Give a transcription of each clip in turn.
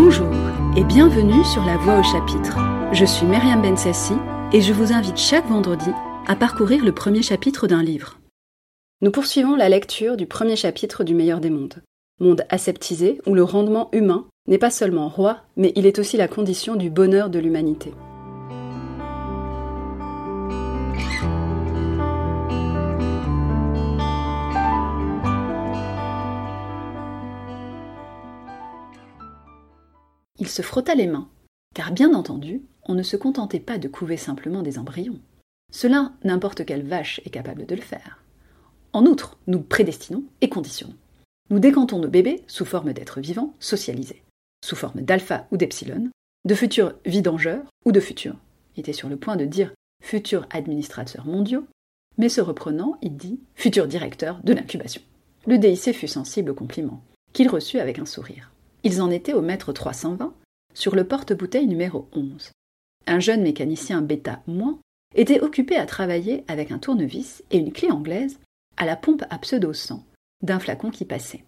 Bonjour et bienvenue sur La Voix au chapitre. Je suis Myriam Bensassi et je vous invite chaque vendredi à parcourir le premier chapitre d'un livre. Nous poursuivons la lecture du premier chapitre du Meilleur des mondes. Monde aseptisé où le rendement humain n'est pas seulement roi, mais il est aussi la condition du bonheur de l'humanité. Il se frotta les mains, car bien entendu, on ne se contentait pas de couver simplement des embryons. Cela, n'importe quelle vache est capable de le faire. En outre, nous prédestinons et conditionnons. Nous décantons nos bébés sous forme d'êtres vivants socialisés, sous forme d'alpha ou d'epsilon, de futurs vidangeurs ou de futurs. Il était sur le point de dire futurs administrateurs mondiaux, mais se reprenant, il dit futur directeur de l'incubation. Le DIC fut sensible au compliment, qu'il reçut avec un sourire. Ils en étaient au mètre 320, sur le porte-bouteille numéro 11. Un jeune mécanicien bêta moins était occupé à travailler avec un tournevis et une clé anglaise à la pompe à pseudo-sang d'un flacon qui passait.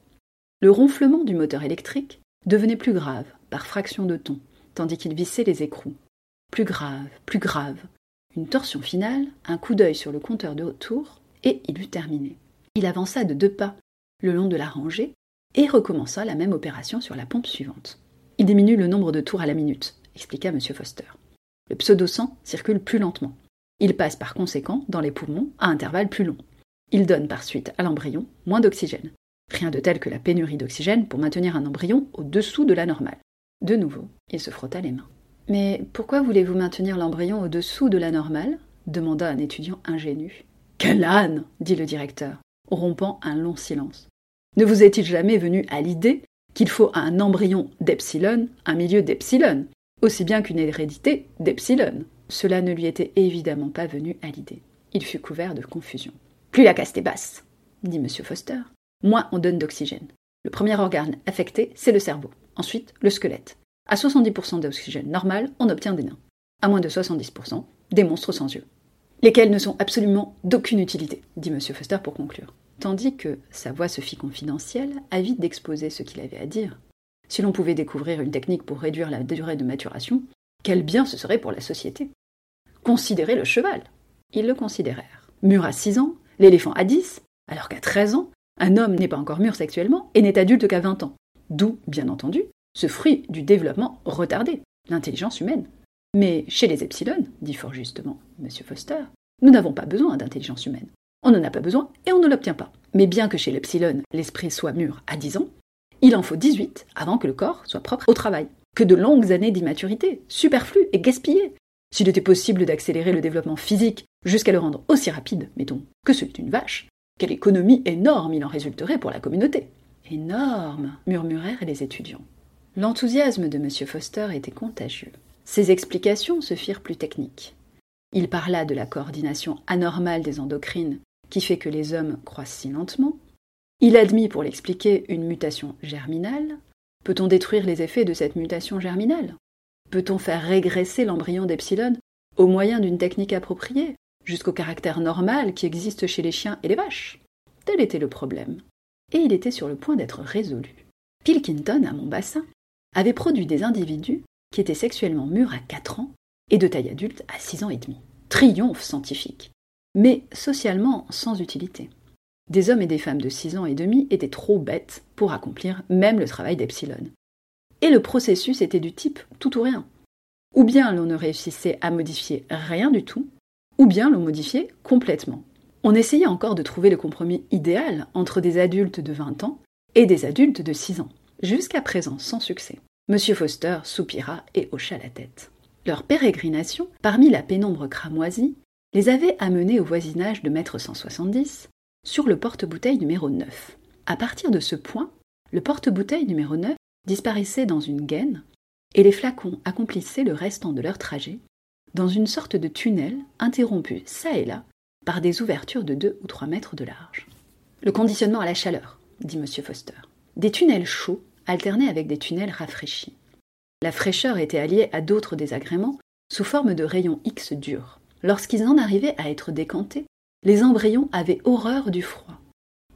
Le ronflement du moteur électrique devenait plus grave, par fraction de ton, tandis qu'il vissait les écrous. Plus grave, plus grave. Une torsion finale, un coup d'œil sur le compteur de tour, et il eut terminé. Il avança de deux pas le long de la rangée et recommença la même opération sur la pompe suivante. Il diminue le nombre de tours à la minute, expliqua M. Foster. Le pseudo-sang circule plus lentement. Il passe par conséquent dans les poumons à intervalles plus longs. Il donne par suite à l'embryon moins d'oxygène. Rien de tel que la pénurie d'oxygène pour maintenir un embryon au-dessous de la normale. De nouveau, il se frotta les mains. Mais pourquoi voulez-vous maintenir l'embryon au-dessous de la normale? demanda un étudiant ingénu. Quel âne dit le directeur, rompant un long silence. Ne vous est-il jamais venu à l'idée qu'il faut à un embryon d'epsilon un milieu d'epsilon, aussi bien qu'une hérédité d'epsilon Cela ne lui était évidemment pas venu à l'idée. Il fut couvert de confusion. Plus la caste est basse, dit M. Foster, moins on donne d'oxygène. Le premier organe affecté, c'est le cerveau. Ensuite, le squelette. À 70% d'oxygène normal, on obtient des nains. À moins de 70%, des monstres sans yeux. Lesquels ne sont absolument d'aucune utilité, dit M. Foster pour conclure tandis que sa voix se fit confidentielle, avide d'exposer ce qu'il avait à dire. Si l'on pouvait découvrir une technique pour réduire la durée de maturation, quel bien ce serait pour la société Considérez le cheval Ils le considérèrent. Mûr à 6 ans, l'éléphant à 10, alors qu'à 13 ans, un homme n'est pas encore mûr sexuellement et n'est adulte qu'à 20 ans. D'où, bien entendu, ce fruit du développement retardé, l'intelligence humaine. Mais chez les epsilon, dit fort justement M. Foster, nous n'avons pas besoin d'intelligence humaine. On n'en a pas besoin et on ne l'obtient pas. Mais bien que chez l'epsilon, l'esprit soit mûr à 10 ans, il en faut 18 avant que le corps soit propre au travail. Que de longues années d'immaturité, superflues et gaspillées. S'il était possible d'accélérer le développement physique jusqu'à le rendre aussi rapide, mettons, que celui d'une vache, quelle économie énorme il en résulterait pour la communauté. Énorme, murmurèrent les étudiants. L'enthousiasme de M. Foster était contagieux. Ses explications se firent plus techniques. Il parla de la coordination anormale des endocrines qui fait que les hommes croissent si lentement. Il admit pour l'expliquer une mutation germinale. Peut-on détruire les effets de cette mutation germinale? Peut-on faire régresser l'embryon d'epsilon au moyen d'une technique appropriée, jusqu'au caractère normal qui existe chez les chiens et les vaches? Tel était le problème. Et il était sur le point d'être résolu. Pilkington, à Mombasa, avait produit des individus qui étaient sexuellement mûrs à 4 ans et de taille adulte à 6 ans et demi. Triomphe scientifique mais socialement sans utilité. Des hommes et des femmes de 6 ans et demi étaient trop bêtes pour accomplir même le travail d'Epsilon. Et le processus était du type tout ou rien. Ou bien l'on ne réussissait à modifier rien du tout, ou bien l'on modifiait complètement. On essayait encore de trouver le compromis idéal entre des adultes de 20 ans et des adultes de 6 ans, jusqu'à présent sans succès. Monsieur Foster soupira et hocha la tête. Leur pérégrination, parmi la pénombre cramoisie, les avait amenés au voisinage de mètre 170, sur le porte-bouteille numéro 9. À partir de ce point, le porte-bouteille numéro 9 disparaissait dans une gaine, et les flacons accomplissaient le restant de leur trajet dans une sorte de tunnel interrompu çà et là par des ouvertures de 2 ou 3 mètres de large. Le conditionnement à la chaleur, dit M. Foster. Des tunnels chauds alternaient avec des tunnels rafraîchis. La fraîcheur était alliée à d'autres désagréments sous forme de rayons X durs. Lorsqu'ils en arrivaient à être décantés, les embryons avaient horreur du froid.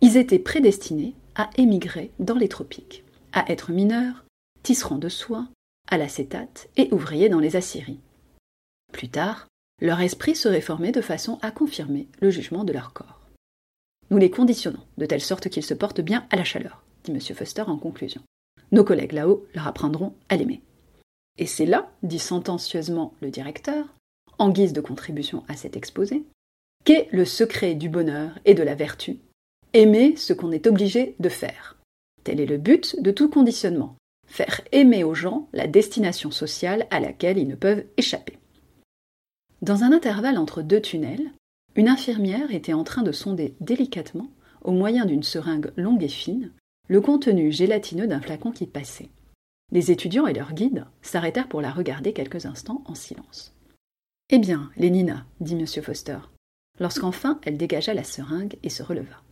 Ils étaient prédestinés à émigrer dans les tropiques, à être mineurs tisserands de soie, à l'acétate et ouvriers dans les aciéries. Plus tard, leur esprit serait formé de façon à confirmer le jugement de leur corps. Nous les conditionnons de telle sorte qu'ils se portent bien à la chaleur, dit M. Foster en conclusion. Nos collègues là-haut leur apprendront à l'aimer. Et c'est là, dit sentencieusement le directeur, en guise de contribution à cet exposé, qu'est le secret du bonheur et de la vertu, aimer ce qu'on est obligé de faire. Tel est le but de tout conditionnement, faire aimer aux gens la destination sociale à laquelle ils ne peuvent échapper. Dans un intervalle entre deux tunnels, une infirmière était en train de sonder délicatement, au moyen d'une seringue longue et fine, le contenu gélatineux d'un flacon qui passait. Les étudiants et leurs guides s'arrêtèrent pour la regarder quelques instants en silence. Eh bien, Lénina, dit M. Foster, lorsqu'enfin elle dégagea la seringue et se releva.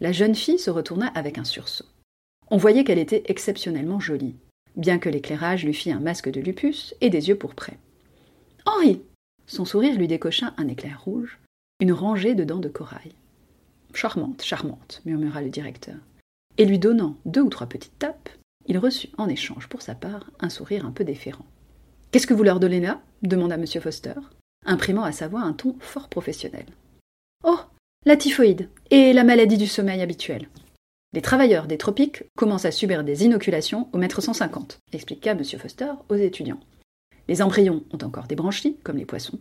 La jeune fille se retourna avec un sursaut. On voyait qu'elle était exceptionnellement jolie, bien que l'éclairage lui fît un masque de lupus et des yeux pourprés. Henri Son sourire lui décocha un éclair rouge, une rangée de dents de corail. Charmante, charmante, murmura le directeur. Et lui donnant deux ou trois petites tapes, il reçut en échange pour sa part un sourire un peu déférent. Qu'est-ce que vous leur donnez là? demanda M. Foster, imprimant à sa voix un ton fort professionnel. Oh La typhoïde et la maladie du sommeil habituelle. Les travailleurs des tropiques commencent à subir des inoculations au mètre 150, expliqua M. Foster aux étudiants. Les embryons ont encore des branchies, comme les poissons.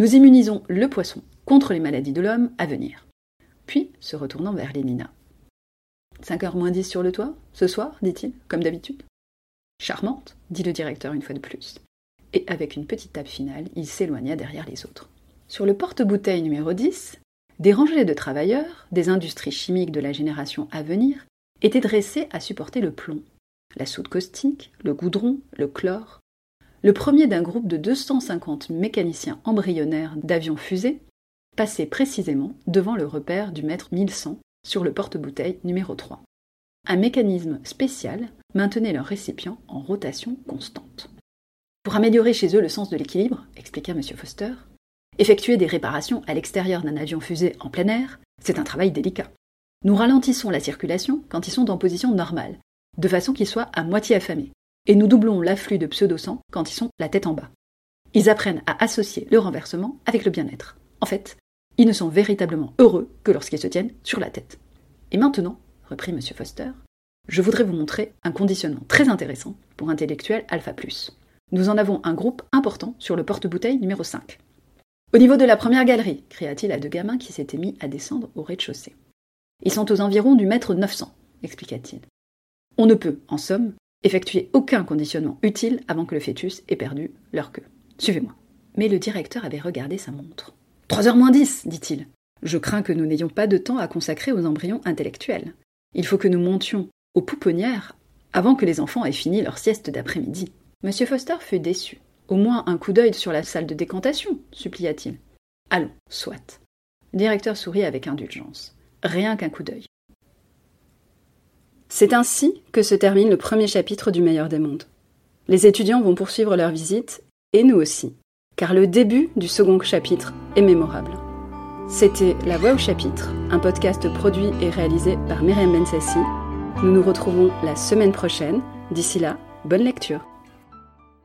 Nous immunisons le poisson contre les maladies de l'homme à venir. Puis, se retournant vers Lénina. Cinq heures moins dix sur le toit, ce soir, dit-il, comme d'habitude? Charmante, dit le directeur une fois de plus. Et avec une petite tape finale, il s'éloigna derrière les autres. Sur le porte-bouteille numéro 10, des rangées de travailleurs, des industries chimiques de la génération à venir, étaient dressés à supporter le plomb, la soude caustique, le goudron, le chlore. Le premier d'un groupe de 250 mécaniciens embryonnaires d'avions fusées passait précisément devant le repère du mètre 1100 sur le porte-bouteille numéro 3. Un mécanisme spécial maintenait leur récipient en rotation constante. Pour améliorer chez eux le sens de l'équilibre, expliqua M. Foster, effectuer des réparations à l'extérieur d'un avion fusée en plein air, c'est un travail délicat. Nous ralentissons la circulation quand ils sont en position normale, de façon qu'ils soient à moitié affamés, et nous doublons l'afflux de pseudo-sang quand ils sont la tête en bas. Ils apprennent à associer le renversement avec le bien-être. En fait, ils ne sont véritablement heureux que lorsqu'ils se tiennent sur la tête. Et maintenant, reprit M. Foster, je voudrais vous montrer un conditionnement très intéressant pour intellectuels alpha. Nous en avons un groupe important sur le porte-bouteille numéro 5. Au niveau de la première galerie, cria-t-il à deux gamins qui s'étaient mis à descendre au rez-de-chaussée. Ils sont aux environs du mètre 900, expliqua-t-il. On ne peut, en somme, effectuer aucun conditionnement utile avant que le fœtus ait perdu leur queue. Suivez-moi. Mais le directeur avait regardé sa montre. Trois heures moins dix, dit-il. Je crains que nous n'ayons pas de temps à consacrer aux embryons intellectuels. Il faut que nous montions aux pouponnières avant que les enfants aient fini leur sieste d'après-midi. Monsieur Foster fut déçu. Au moins un coup d'œil sur la salle de décantation, supplia-t-il. Allons, soit. Le directeur sourit avec indulgence. Rien qu'un coup d'œil. C'est ainsi que se termine le premier chapitre du Meilleur des mondes. Les étudiants vont poursuivre leur visite, et nous aussi car le début du second chapitre est mémorable. C'était La Voix au chapitre, un podcast produit et réalisé par Myriam Bensassi. Nous nous retrouvons la semaine prochaine. D'ici là, bonne lecture.